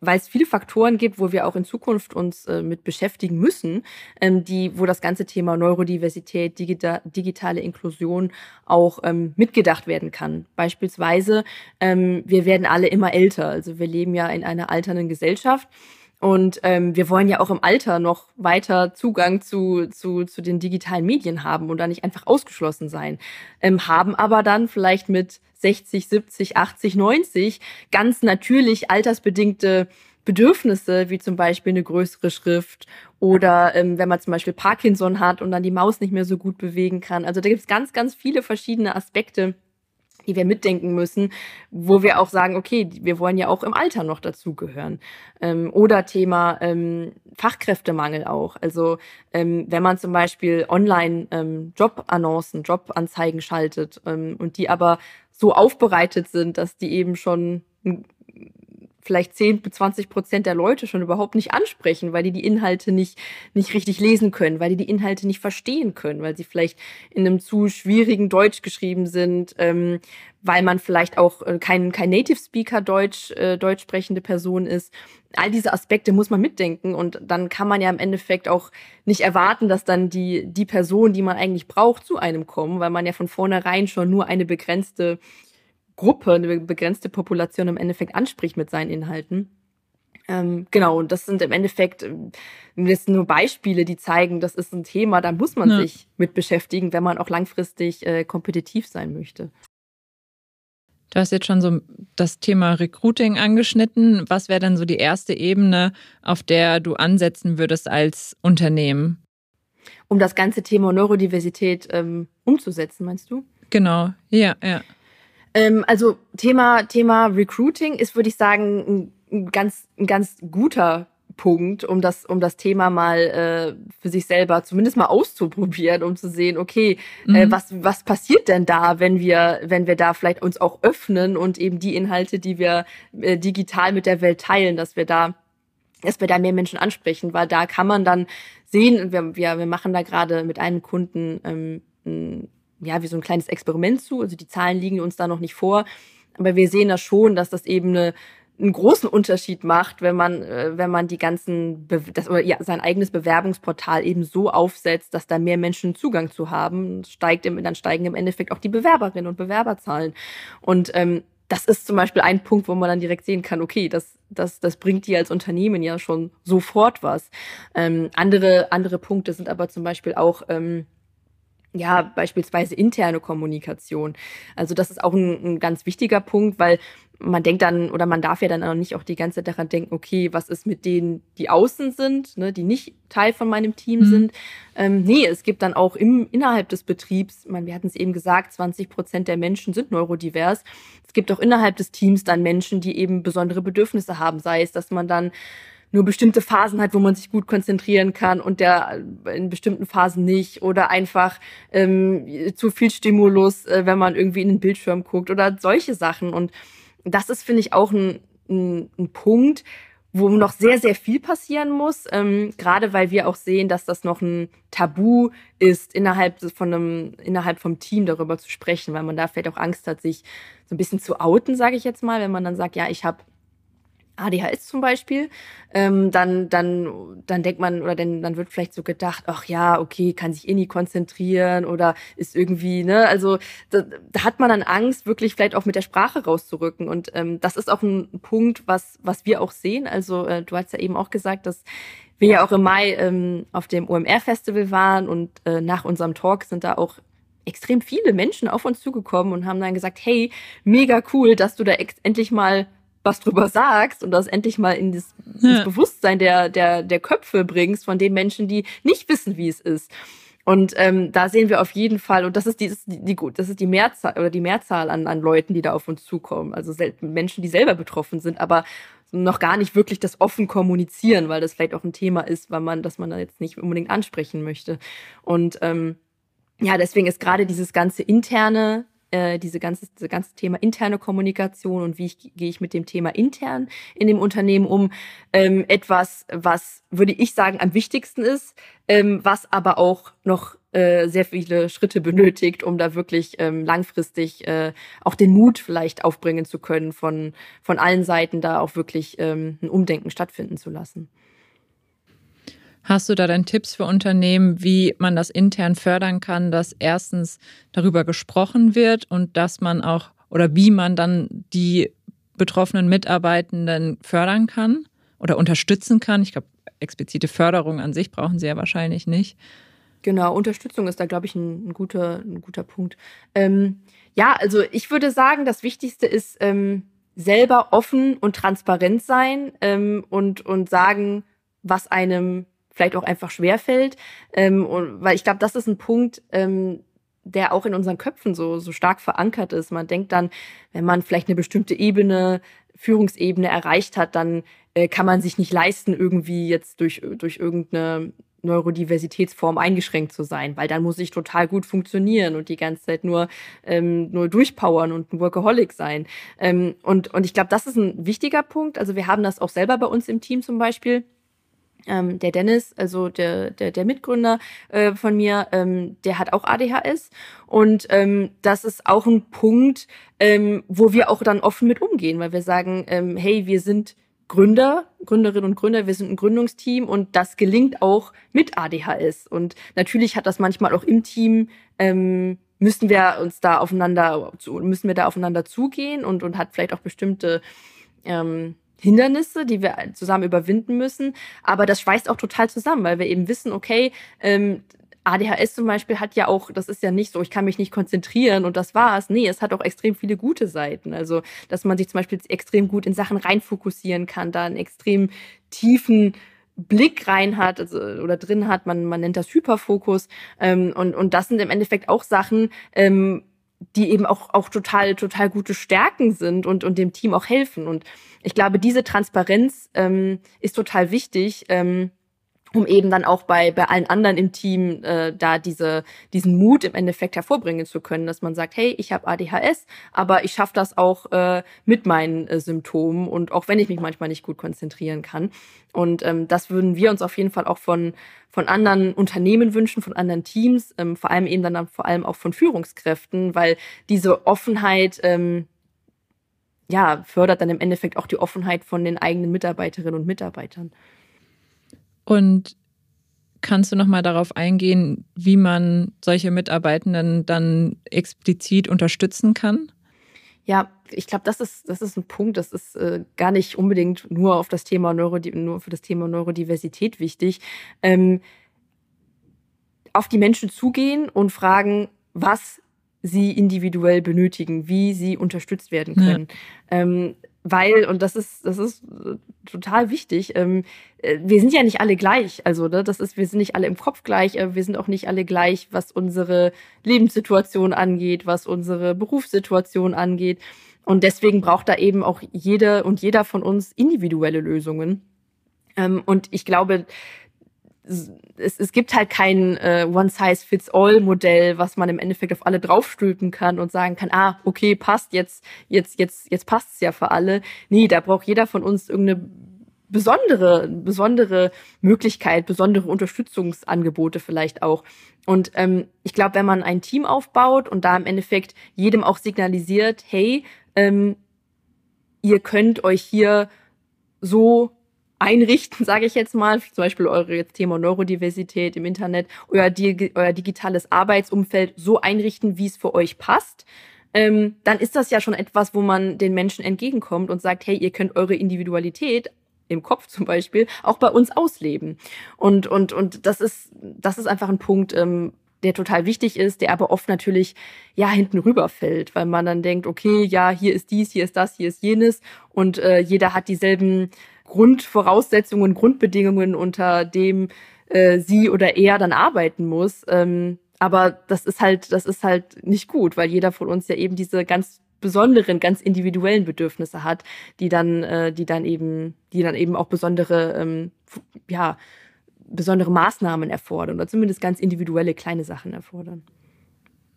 weil es viele Faktoren gibt, wo wir auch in Zukunft uns äh, mit beschäftigen müssen, ähm, die, wo das ganze Thema Neurodiversität, digita digitale Inklusion auch ähm, mitgedacht werden kann. Beispielsweise, ähm, wir werden alle immer älter. Also wir leben ja in einer alternden Gesellschaft. Und ähm, wir wollen ja auch im Alter noch weiter Zugang zu, zu, zu den digitalen Medien haben und da nicht einfach ausgeschlossen sein. Ähm, haben aber dann vielleicht mit 60, 70, 80, 90 ganz natürlich altersbedingte Bedürfnisse, wie zum Beispiel eine größere Schrift oder ähm, wenn man zum Beispiel Parkinson hat und dann die Maus nicht mehr so gut bewegen kann. Also da gibt es ganz, ganz viele verschiedene Aspekte, die wir mitdenken müssen, wo wir auch sagen, okay, wir wollen ja auch im Alter noch dazugehören. Ähm, oder Thema ähm, Fachkräftemangel auch. Also ähm, wenn man zum Beispiel online ähm, Jobannoncen, Jobanzeigen schaltet ähm, und die aber so aufbereitet sind, dass die eben schon vielleicht 10 bis 20 Prozent der Leute schon überhaupt nicht ansprechen, weil die die Inhalte nicht, nicht richtig lesen können, weil die die Inhalte nicht verstehen können, weil sie vielleicht in einem zu schwierigen Deutsch geschrieben sind, ähm, weil man vielleicht auch äh, kein, kein Native Speaker Deutsch, äh, deutsch sprechende Person ist. All diese Aspekte muss man mitdenken und dann kann man ja im Endeffekt auch nicht erwarten, dass dann die, die Person, die man eigentlich braucht, zu einem kommen, weil man ja von vornherein schon nur eine begrenzte Gruppe, eine begrenzte Population im Endeffekt anspricht mit seinen Inhalten. Ähm, genau, und das sind im Endeffekt ähm, das sind nur Beispiele, die zeigen, das ist ein Thema, da muss man ja. sich mit beschäftigen, wenn man auch langfristig äh, kompetitiv sein möchte. Du hast jetzt schon so das Thema Recruiting angeschnitten. Was wäre denn so die erste Ebene, auf der du ansetzen würdest als Unternehmen? Um das ganze Thema Neurodiversität ähm, umzusetzen, meinst du? Genau, ja, ja. Ähm, also Thema, Thema Recruiting ist, würde ich sagen, ein ganz, ein ganz guter Punkt, um das, um das Thema mal äh, für sich selber zumindest mal auszuprobieren, um zu sehen, okay, äh, mhm. äh, was, was passiert denn da, wenn wir, wenn wir da vielleicht uns auch öffnen und eben die Inhalte, die wir äh, digital mit der Welt teilen, dass wir da, dass wir da mehr Menschen ansprechen, weil da kann man dann sehen, wir, wir, wir machen da gerade mit einem Kunden ähm, ja, wie so ein kleines Experiment zu. Also die Zahlen liegen uns da noch nicht vor. Aber wir sehen da schon, dass das eben eine, einen großen Unterschied macht, wenn man, äh, wenn man die ganzen, Be das, oder ja, sein eigenes Bewerbungsportal eben so aufsetzt, dass da mehr Menschen Zugang zu haben, steigt im, dann steigen im Endeffekt auch die Bewerberinnen und Bewerberzahlen. Und ähm, das ist zum Beispiel ein Punkt, wo man dann direkt sehen kann, okay, das, das, das bringt dir als Unternehmen ja schon sofort was. Ähm, andere, andere Punkte sind aber zum Beispiel auch, ähm, ja, beispielsweise interne Kommunikation. Also das ist auch ein, ein, ganz wichtiger Punkt, weil man denkt dann oder man darf ja dann auch nicht auch die ganze Zeit daran denken, okay, was ist mit denen, die außen sind, ne, die nicht Teil von meinem Team mhm. sind. Ähm, nee, es gibt dann auch im, innerhalb des Betriebs, man, wir hatten es eben gesagt, 20 Prozent der Menschen sind neurodivers. Es gibt auch innerhalb des Teams dann Menschen, die eben besondere Bedürfnisse haben, sei es, dass man dann nur bestimmte Phasen hat, wo man sich gut konzentrieren kann und der in bestimmten Phasen nicht oder einfach ähm, zu viel Stimulus, äh, wenn man irgendwie in den Bildschirm guckt oder solche Sachen. Und das ist, finde ich, auch ein, ein, ein Punkt, wo noch sehr, sehr viel passieren muss, ähm, gerade weil wir auch sehen, dass das noch ein Tabu ist, innerhalb von einem, innerhalb vom Team darüber zu sprechen, weil man da vielleicht auch Angst hat, sich so ein bisschen zu outen, sage ich jetzt mal, wenn man dann sagt, ja, ich habe ADHS zum Beispiel, ähm, dann, dann, dann denkt man oder dann, dann wird vielleicht so gedacht, ach ja, okay, kann sich eh nie konzentrieren oder ist irgendwie, ne, also da, da hat man dann Angst, wirklich vielleicht auch mit der Sprache rauszurücken. Und ähm, das ist auch ein Punkt, was, was wir auch sehen. Also äh, du hast ja eben auch gesagt, dass wir ja auch im Mai ähm, auf dem OMR-Festival waren und äh, nach unserem Talk sind da auch extrem viele Menschen auf uns zugekommen und haben dann gesagt, hey, mega cool, dass du da endlich mal was drüber sagst und das endlich mal in das, ja. das Bewusstsein der, der, der Köpfe bringst von den Menschen, die nicht wissen, wie es ist. Und ähm, da sehen wir auf jeden Fall, und das ist die, das ist die, die gut, das ist die Mehrzahl oder die Mehrzahl an, an Leuten, die da auf uns zukommen. Also Menschen, die selber betroffen sind, aber noch gar nicht wirklich das offen kommunizieren, weil das vielleicht auch ein Thema ist, weil man, dass man da jetzt nicht unbedingt ansprechen möchte. Und ähm, ja, deswegen ist gerade dieses ganze interne äh, diese ganze, diese ganze Thema interne Kommunikation und wie ich, gehe ich mit dem Thema intern in dem Unternehmen um, ähm, etwas, was, würde ich sagen, am wichtigsten ist, ähm, was aber auch noch äh, sehr viele Schritte benötigt, um da wirklich ähm, langfristig äh, auch den Mut vielleicht aufbringen zu können, von, von allen Seiten da auch wirklich ähm, ein Umdenken stattfinden zu lassen. Hast du da dann Tipps für Unternehmen, wie man das intern fördern kann, dass erstens darüber gesprochen wird und dass man auch oder wie man dann die betroffenen Mitarbeitenden fördern kann oder unterstützen kann? Ich glaube, explizite Förderung an sich brauchen sie ja wahrscheinlich nicht. Genau, Unterstützung ist da, glaube ich, ein, ein, guter, ein guter Punkt. Ähm, ja, also ich würde sagen, das Wichtigste ist ähm, selber offen und transparent sein ähm, und, und sagen, was einem vielleicht auch einfach schwerfällt. Ähm, und, weil ich glaube, das ist ein Punkt, ähm, der auch in unseren Köpfen so, so stark verankert ist. Man denkt dann, wenn man vielleicht eine bestimmte Ebene, Führungsebene erreicht hat, dann äh, kann man sich nicht leisten, irgendwie jetzt durch, durch irgendeine Neurodiversitätsform eingeschränkt zu sein, weil dann muss ich total gut funktionieren und die ganze Zeit nur, ähm, nur durchpowern und ein Workaholic sein. Ähm, und, und ich glaube, das ist ein wichtiger Punkt. Also wir haben das auch selber bei uns im Team zum Beispiel ähm, der Dennis, also der, der, der Mitgründer äh, von mir, ähm, der hat auch ADHS. Und ähm, das ist auch ein Punkt, ähm, wo wir auch dann offen mit umgehen, weil wir sagen, ähm, hey, wir sind Gründer, Gründerinnen und Gründer, wir sind ein Gründungsteam und das gelingt auch mit ADHS. Und natürlich hat das manchmal auch im Team ähm, müssen wir uns da aufeinander müssen wir da aufeinander zugehen und und hat vielleicht auch bestimmte ähm, Hindernisse, die wir zusammen überwinden müssen. Aber das schweißt auch total zusammen, weil wir eben wissen, okay, ähm, ADHS zum Beispiel hat ja auch, das ist ja nicht so, ich kann mich nicht konzentrieren und das war's. Nee, es hat auch extrem viele gute Seiten. Also, dass man sich zum Beispiel extrem gut in Sachen reinfokussieren kann, da einen extrem tiefen Blick rein hat also, oder drin hat. Man, man nennt das Hyperfokus. Ähm, und, und das sind im Endeffekt auch Sachen, ähm, die eben auch, auch total, total gute Stärken sind und, und dem Team auch helfen. Und ich glaube, diese Transparenz ähm, ist total wichtig, ähm, um eben dann auch bei, bei allen anderen im Team äh, da diese, diesen Mut im Endeffekt hervorbringen zu können, dass man sagt, hey, ich habe ADHS, aber ich schaffe das auch äh, mit meinen äh, Symptomen und auch wenn ich mich manchmal nicht gut konzentrieren kann. Und ähm, das würden wir uns auf jeden Fall auch von, von anderen Unternehmen wünschen, von anderen Teams, ähm, vor allem eben dann, dann vor allem auch von Führungskräften, weil diese Offenheit ähm, ja, fördert dann im Endeffekt auch die Offenheit von den eigenen Mitarbeiterinnen und Mitarbeitern. Und kannst du noch mal darauf eingehen, wie man solche Mitarbeitenden dann explizit unterstützen kann? Ja, ich glaube, das ist, das ist ein Punkt, das ist äh, gar nicht unbedingt nur auf das Thema Neuro, nur für das Thema Neurodiversität wichtig. Ähm, auf die Menschen zugehen und fragen, was sie individuell benötigen, wie sie unterstützt werden können. Ja. Ähm, weil, und das ist, das ist äh, total wichtig, ähm, äh, wir sind ja nicht alle gleich. Also, ne, das ist, wir sind nicht alle im Kopf gleich, äh, wir sind auch nicht alle gleich, was unsere Lebenssituation angeht, was unsere Berufssituation angeht. Und deswegen braucht da eben auch jede und jeder von uns individuelle Lösungen. Ähm, und ich glaube, es, es gibt halt kein äh, One-Size-Fits-All-Modell, was man im Endeffekt auf alle draufstülpen kann und sagen kann, ah, okay, passt, jetzt, jetzt, jetzt, jetzt passt es ja für alle. Nee, da braucht jeder von uns irgendeine besondere, besondere Möglichkeit, besondere Unterstützungsangebote vielleicht auch. Und ähm, ich glaube, wenn man ein Team aufbaut und da im Endeffekt jedem auch signalisiert, hey, ähm, ihr könnt euch hier so einrichten, sage ich jetzt mal, zum Beispiel eure Thema Neurodiversität im Internet, euer, euer digitales Arbeitsumfeld so einrichten, wie es für euch passt, ähm, dann ist das ja schon etwas, wo man den Menschen entgegenkommt und sagt, hey, ihr könnt eure Individualität im Kopf zum Beispiel auch bei uns ausleben. Und, und, und das ist, das ist einfach ein Punkt, ähm, der total wichtig ist, der aber oft natürlich ja hinten rüberfällt, weil man dann denkt, okay, ja, hier ist dies, hier ist das, hier ist jenes und äh, jeder hat dieselben Grundvoraussetzungen, Grundbedingungen, unter dem äh, sie oder er dann arbeiten muss. Ähm, aber das ist halt, das ist halt nicht gut, weil jeder von uns ja eben diese ganz besonderen, ganz individuellen Bedürfnisse hat, die dann, äh, die dann eben, die dann eben auch besondere, ähm, ja, besondere Maßnahmen erfordern oder zumindest ganz individuelle kleine Sachen erfordern.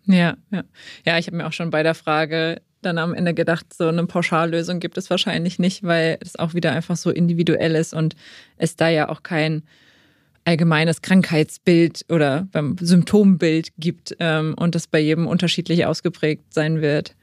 Ja, ja. Ja, ich habe mir auch schon bei der Frage dann am Ende gedacht, so eine Pauschallösung gibt es wahrscheinlich nicht, weil es auch wieder einfach so individuell ist und es da ja auch kein allgemeines Krankheitsbild oder Symptombild gibt ähm, und das bei jedem unterschiedlich ausgeprägt sein wird.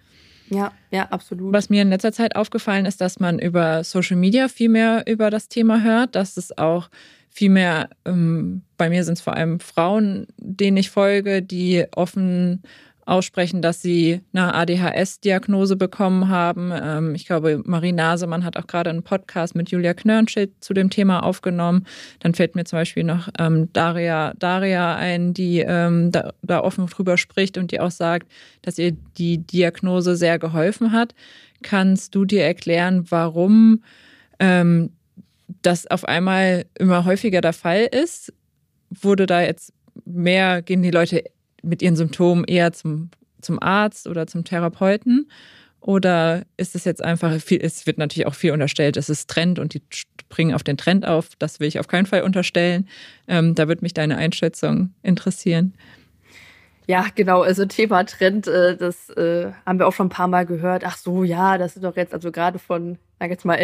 Ja, ja, absolut. Was mir in letzter Zeit aufgefallen ist, dass man über Social Media viel mehr über das Thema hört, dass es auch viel mehr, ähm, bei mir sind es vor allem Frauen, denen ich folge, die offen aussprechen, dass sie eine ADHS-Diagnose bekommen haben. Ähm, ich glaube, Marie Nasemann hat auch gerade einen Podcast mit Julia Knörnschild zu dem Thema aufgenommen. Dann fällt mir zum Beispiel noch ähm, Daria, Daria ein, die ähm, da, da offen drüber spricht und die auch sagt, dass ihr die Diagnose sehr geholfen hat. Kannst du dir erklären, warum ähm, das auf einmal immer häufiger der Fall ist? Wurde da jetzt mehr, gehen die Leute mit ihren Symptomen eher zum, zum Arzt oder zum Therapeuten? Oder ist es jetzt einfach viel, es wird natürlich auch viel unterstellt, es ist Trend und die springen auf den Trend auf. Das will ich auf keinen Fall unterstellen. Ähm, da würde mich deine Einschätzung interessieren. Ja, genau. Also Thema Trend, äh, das äh, haben wir auch schon ein paar Mal gehört. Ach so, ja, das ist doch jetzt also gerade von, sag jetzt mal,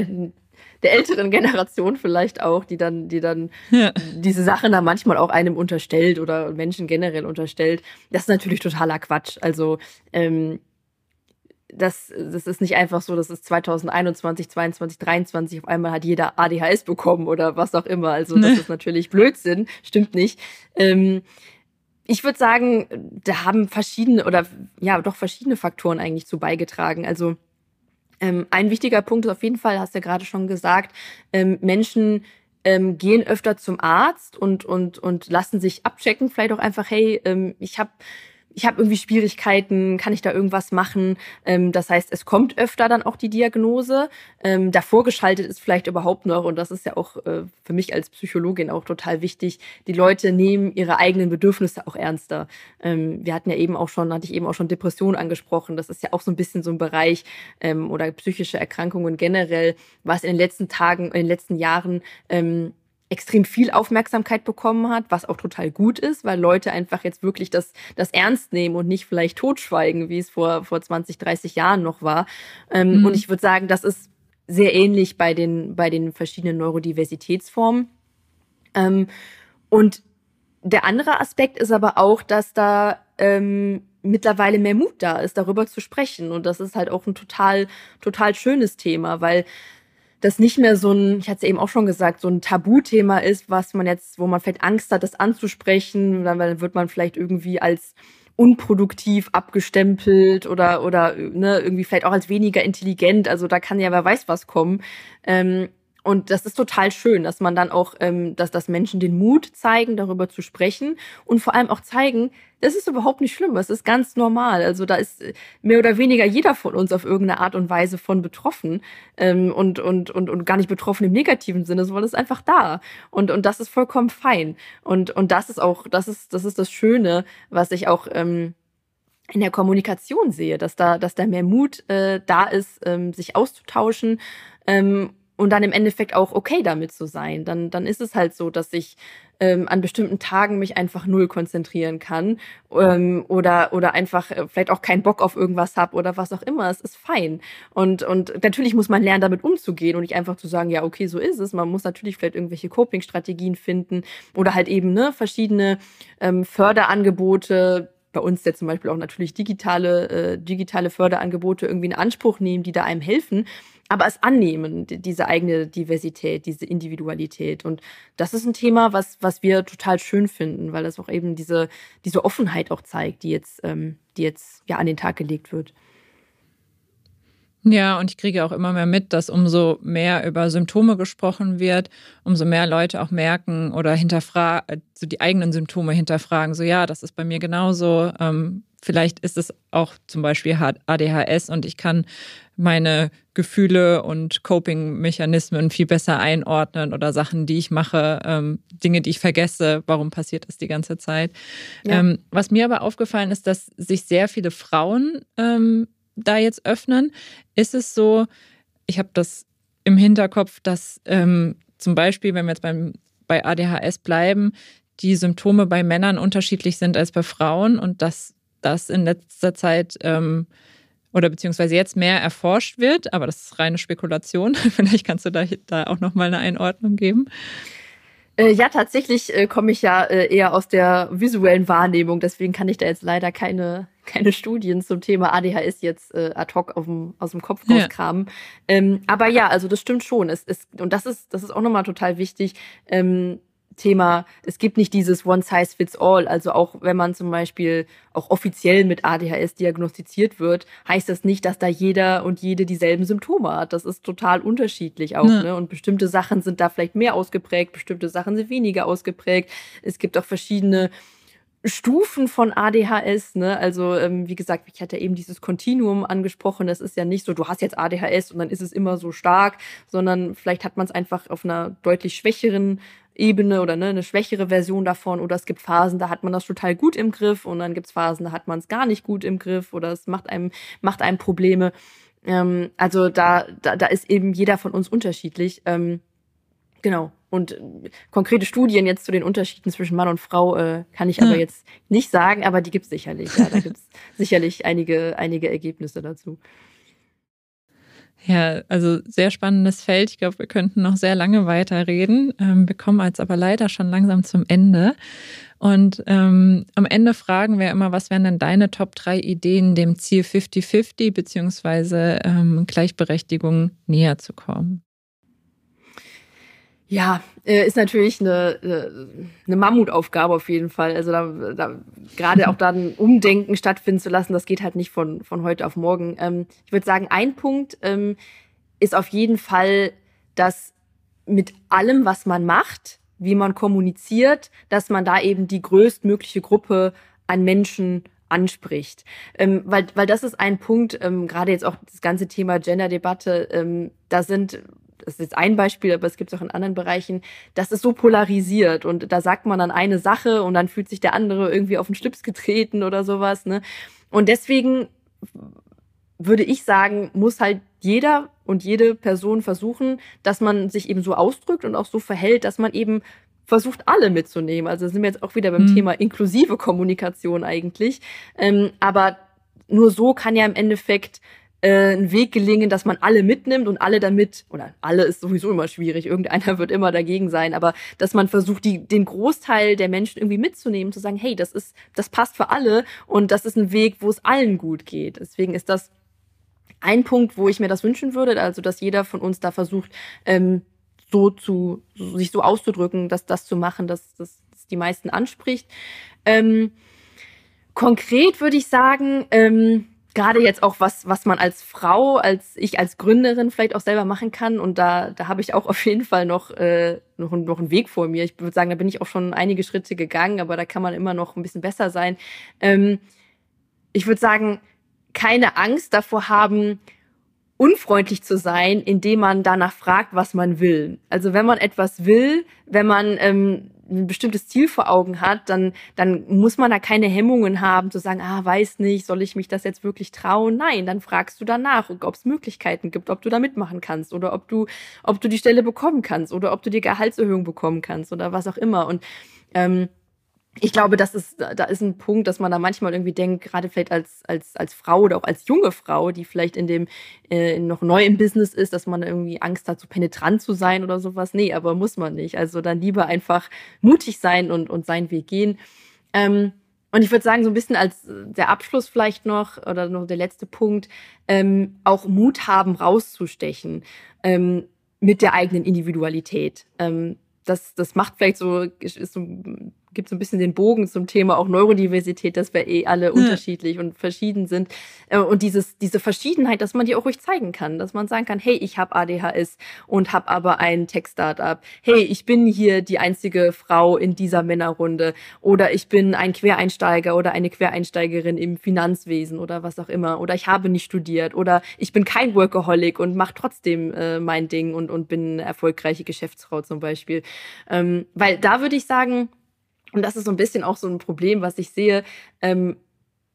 der älteren Generation vielleicht auch, die dann, die dann ja. diese Sachen dann manchmal auch einem unterstellt oder Menschen generell unterstellt. Das ist natürlich totaler Quatsch. Also ähm, das, das ist nicht einfach so, dass es 2021, 22, 23 auf einmal hat jeder ADHS bekommen oder was auch immer. Also das ist natürlich Blödsinn, stimmt nicht. Ähm, ich würde sagen, da haben verschiedene oder ja doch verschiedene Faktoren eigentlich zu beigetragen. Also ähm, ein wichtiger Punkt ist auf jeden Fall, hast du ja gerade schon gesagt, ähm, Menschen ähm, gehen öfter zum Arzt und, und, und lassen sich abchecken, vielleicht auch einfach, hey, ähm, ich habe ich habe irgendwie Schwierigkeiten, kann ich da irgendwas machen? Ähm, das heißt, es kommt öfter dann auch die Diagnose. Ähm, davor geschaltet ist vielleicht überhaupt noch, und das ist ja auch äh, für mich als Psychologin auch total wichtig, die Leute nehmen ihre eigenen Bedürfnisse auch ernster. Ähm, wir hatten ja eben auch schon, hatte ich eben auch schon Depression angesprochen. Das ist ja auch so ein bisschen so ein Bereich ähm, oder psychische Erkrankungen generell, was in den letzten Tagen, in den letzten Jahren ähm, extrem viel Aufmerksamkeit bekommen hat, was auch total gut ist, weil Leute einfach jetzt wirklich das, das ernst nehmen und nicht vielleicht totschweigen, wie es vor, vor 20, 30 Jahren noch war. Ähm, mhm. Und ich würde sagen, das ist sehr ähnlich bei den, bei den verschiedenen Neurodiversitätsformen. Ähm, und der andere Aspekt ist aber auch, dass da ähm, mittlerweile mehr Mut da ist, darüber zu sprechen. Und das ist halt auch ein total, total schönes Thema, weil das nicht mehr so ein, ich hatte es eben auch schon gesagt, so ein Tabuthema ist, was man jetzt, wo man vielleicht Angst hat, das anzusprechen, dann wird man vielleicht irgendwie als unproduktiv abgestempelt oder oder ne, irgendwie vielleicht auch als weniger intelligent. Also da kann ja wer weiß was kommen. Ähm, und das ist total schön, dass man dann auch, ähm, dass das Menschen den Mut zeigen, darüber zu sprechen und vor allem auch zeigen, das ist überhaupt nicht schlimm, es ist ganz normal. Also da ist äh, mehr oder weniger jeder von uns auf irgendeine Art und Weise von betroffen ähm, und, und, und, und gar nicht betroffen im negativen Sinne, sondern ist einfach da. Und, und das ist vollkommen fein. Und, und das ist auch, das ist, das ist das Schöne, was ich auch ähm, in der Kommunikation sehe, dass da, dass da mehr Mut äh, da ist, ähm, sich auszutauschen ähm, und dann im Endeffekt auch okay damit zu sein. Dann, dann ist es halt so, dass ich ähm, an bestimmten Tagen mich einfach null konzentrieren kann ähm, oder, oder einfach äh, vielleicht auch keinen Bock auf irgendwas hab oder was auch immer. Es ist fein. Und, und natürlich muss man lernen, damit umzugehen und nicht einfach zu sagen, ja, okay, so ist es. Man muss natürlich vielleicht irgendwelche Coping-Strategien finden oder halt eben ne, verschiedene ähm, Förderangebote bei uns ja zum Beispiel auch natürlich digitale, äh, digitale Förderangebote irgendwie in Anspruch nehmen, die da einem helfen. Aber es annehmen, diese eigene Diversität, diese Individualität. Und das ist ein Thema, was, was wir total schön finden, weil das auch eben diese, diese Offenheit auch zeigt, die jetzt, ähm, die jetzt ja an den Tag gelegt wird. Ja, und ich kriege auch immer mehr mit, dass umso mehr über Symptome gesprochen wird, umso mehr Leute auch merken oder hinterfragen, so die eigenen Symptome hinterfragen. So, ja, das ist bei mir genauso. Ähm, vielleicht ist es auch zum Beispiel ADHS und ich kann meine Gefühle und Coping-Mechanismen viel besser einordnen oder Sachen, die ich mache, ähm, Dinge, die ich vergesse, warum passiert das die ganze Zeit. Ja. Ähm, was mir aber aufgefallen ist, dass sich sehr viele Frauen ähm, da jetzt öffnen, ist es so, ich habe das im Hinterkopf, dass ähm, zum Beispiel, wenn wir jetzt beim, bei ADHS bleiben, die Symptome bei Männern unterschiedlich sind als bei Frauen und dass das in letzter Zeit ähm, oder beziehungsweise jetzt mehr erforscht wird, aber das ist reine Spekulation. Vielleicht kannst du da, da auch nochmal eine Einordnung geben. Äh, ja, tatsächlich äh, komme ich ja äh, eher aus der visuellen Wahrnehmung, deswegen kann ich da jetzt leider keine, keine Studien zum Thema ADHS jetzt äh, ad hoc auf dem, aus dem Kopf rauskramen. Ja. Ähm, aber ja, also das stimmt schon. Es, es, und das ist, das ist auch nochmal total wichtig. Ähm, Thema, es gibt nicht dieses One Size Fits All. Also auch wenn man zum Beispiel auch offiziell mit ADHS diagnostiziert wird, heißt das nicht, dass da jeder und jede dieselben Symptome hat. Das ist total unterschiedlich auch. Ja. Ne? Und bestimmte Sachen sind da vielleicht mehr ausgeprägt, bestimmte Sachen sind weniger ausgeprägt. Es gibt auch verschiedene Stufen von ADHS, ne? Also ähm, wie gesagt, ich hatte eben dieses Kontinuum angesprochen. Das ist ja nicht so, du hast jetzt ADHS und dann ist es immer so stark, sondern vielleicht hat man es einfach auf einer deutlich schwächeren Ebene oder ne, eine schwächere Version davon. Oder es gibt Phasen, da hat man das total gut im Griff und dann gibt es Phasen, da hat man es gar nicht gut im Griff oder es macht einem, macht einem Probleme. Ähm, also da, da, da ist eben jeder von uns unterschiedlich. Ähm, genau. Und konkrete Studien jetzt zu den Unterschieden zwischen Mann und Frau äh, kann ich aber jetzt nicht sagen, aber die gibt es sicherlich. Ja, da gibt es sicherlich einige, einige Ergebnisse dazu. Ja, also sehr spannendes Feld. Ich glaube, wir könnten noch sehr lange weiterreden. Ähm, wir kommen jetzt aber leider schon langsam zum Ende. Und ähm, am Ende fragen wir immer, was wären denn deine Top 3 Ideen, dem Ziel 50-50 beziehungsweise ähm, Gleichberechtigung näher zu kommen? Ja, äh, ist natürlich eine, eine Mammutaufgabe auf jeden Fall. Also da, da gerade auch da ein Umdenken stattfinden zu lassen, das geht halt nicht von, von heute auf morgen. Ähm, ich würde sagen, ein Punkt ähm, ist auf jeden Fall, dass mit allem, was man macht, wie man kommuniziert, dass man da eben die größtmögliche Gruppe an Menschen anspricht. Ähm, weil, weil das ist ein Punkt, ähm, gerade jetzt auch das ganze Thema Gender-Debatte, ähm, da sind das ist jetzt ein Beispiel, aber es gibt es auch in anderen Bereichen, das ist so polarisiert und da sagt man dann eine Sache und dann fühlt sich der andere irgendwie auf den Schlips getreten oder sowas. Ne? Und deswegen würde ich sagen, muss halt jeder und jede Person versuchen, dass man sich eben so ausdrückt und auch so verhält, dass man eben versucht, alle mitzunehmen. Also sind wir jetzt auch wieder beim mhm. Thema inklusive Kommunikation eigentlich. Ähm, aber nur so kann ja im Endeffekt äh, einen Weg gelingen, dass man alle mitnimmt und alle damit, oder alle ist sowieso immer schwierig, irgendeiner wird immer dagegen sein, aber dass man versucht, die, den Großteil der Menschen irgendwie mitzunehmen, zu sagen, hey, das ist, das passt für alle und das ist ein Weg, wo es allen gut geht. Deswegen ist das ein Punkt, wo ich mir das wünschen würde, also dass jeder von uns da versucht, ähm, so zu, sich so auszudrücken, dass das zu machen, dass das die meisten anspricht. Ähm, konkret würde ich sagen, ähm, gerade jetzt auch was, was man als Frau, als ich als Gründerin vielleicht auch selber machen kann. Und da, da habe ich auch auf jeden Fall noch, äh, noch, noch einen Weg vor mir. Ich würde sagen, da bin ich auch schon einige Schritte gegangen, aber da kann man immer noch ein bisschen besser sein. Ähm, ich würde sagen, keine Angst davor haben, unfreundlich zu sein, indem man danach fragt, was man will. Also wenn man etwas will, wenn man ähm, ein bestimmtes Ziel vor Augen hat, dann, dann muss man da keine Hemmungen haben zu sagen, ah, weiß nicht, soll ich mich das jetzt wirklich trauen? Nein, dann fragst du danach, ob es Möglichkeiten gibt, ob du da mitmachen kannst oder ob du, ob du die Stelle bekommen kannst oder ob du die Gehaltserhöhung bekommen kannst oder was auch immer. Und ähm, ich glaube, das ist, da ist ein Punkt, dass man da manchmal irgendwie denkt, gerade vielleicht als, als, als Frau oder auch als junge Frau, die vielleicht in dem, äh, noch neu im Business ist, dass man irgendwie Angst hat, so penetrant zu sein oder sowas. Nee, aber muss man nicht. Also dann lieber einfach mutig sein und, und seinen Weg gehen. Ähm, Und ich würde sagen, so ein bisschen als der Abschluss vielleicht noch oder noch der letzte Punkt, ähm, auch Mut haben, rauszustechen ähm, mit der eigenen Individualität. Ähm, das, das macht vielleicht so, ist so gibt so ein bisschen den Bogen zum Thema auch Neurodiversität, dass wir eh alle ja. unterschiedlich und verschieden sind. Äh, und dieses, diese Verschiedenheit, dass man die auch ruhig zeigen kann, dass man sagen kann, hey, ich habe ADHS und habe aber ein Tech-Startup. Hey, ich bin hier die einzige Frau in dieser Männerrunde oder ich bin ein Quereinsteiger oder eine Quereinsteigerin im Finanzwesen oder was auch immer oder ich habe nicht studiert oder ich bin kein Workaholic und mache trotzdem äh, mein Ding und, und bin eine erfolgreiche Geschäftsfrau zum Beispiel. Ähm, weil da würde ich sagen, und das ist so ein bisschen auch so ein Problem, was ich sehe, ähm,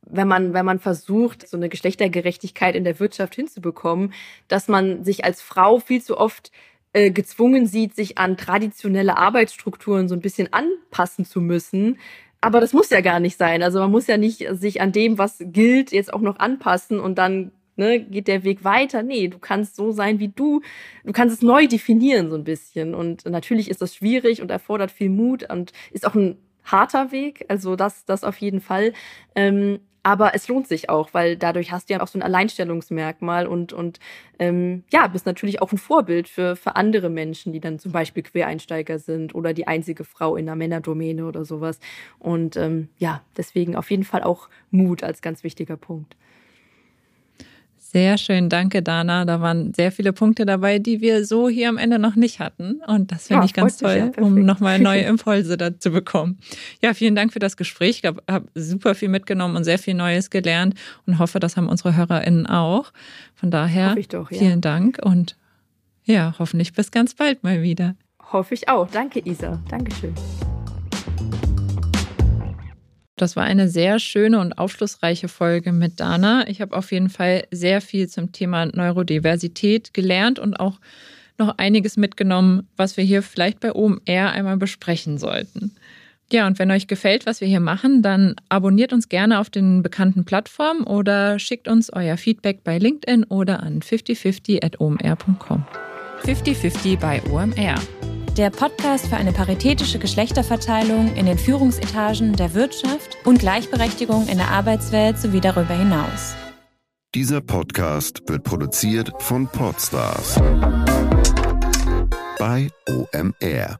wenn man, wenn man versucht, so eine Geschlechtergerechtigkeit in der Wirtschaft hinzubekommen, dass man sich als Frau viel zu oft äh, gezwungen sieht, sich an traditionelle Arbeitsstrukturen so ein bisschen anpassen zu müssen. Aber das muss ja gar nicht sein. Also man muss ja nicht sich an dem, was gilt, jetzt auch noch anpassen und dann ne, geht der Weg weiter. Nee, du kannst so sein wie du. Du kannst es neu definieren so ein bisschen. Und natürlich ist das schwierig und erfordert viel Mut und ist auch ein harter Weg, also das, das auf jeden Fall. Ähm, aber es lohnt sich auch, weil dadurch hast du ja auch so ein Alleinstellungsmerkmal und, und ähm, ja, bist natürlich auch ein Vorbild für, für andere Menschen, die dann zum Beispiel Quereinsteiger sind oder die einzige Frau in einer Männerdomäne oder sowas. Und ähm, ja, deswegen auf jeden Fall auch Mut als ganz wichtiger Punkt. Sehr schön, danke Dana. Da waren sehr viele Punkte dabei, die wir so hier am Ende noch nicht hatten. Und das finde ja, ich ganz toll, ja, um nochmal neue Impulse dazu bekommen. Ja, vielen Dank für das Gespräch. Ich habe super viel mitgenommen und sehr viel Neues gelernt und hoffe, das haben unsere HörerInnen auch. Von daher doch, ja. vielen Dank und ja, hoffentlich bis ganz bald mal wieder. Hoffe ich auch. Danke, Isa. Dankeschön. Das war eine sehr schöne und aufschlussreiche Folge mit Dana. Ich habe auf jeden Fall sehr viel zum Thema Neurodiversität gelernt und auch noch einiges mitgenommen, was wir hier vielleicht bei OMR einmal besprechen sollten. Ja, und wenn euch gefällt, was wir hier machen, dann abonniert uns gerne auf den bekannten Plattformen oder schickt uns euer Feedback bei LinkedIn oder an 5050 at omr.com. 5050 bei OMR der Podcast für eine paritätische Geschlechterverteilung in den Führungsetagen der Wirtschaft und Gleichberechtigung in der Arbeitswelt sowie darüber hinaus. Dieser Podcast wird produziert von Podstars bei OMR.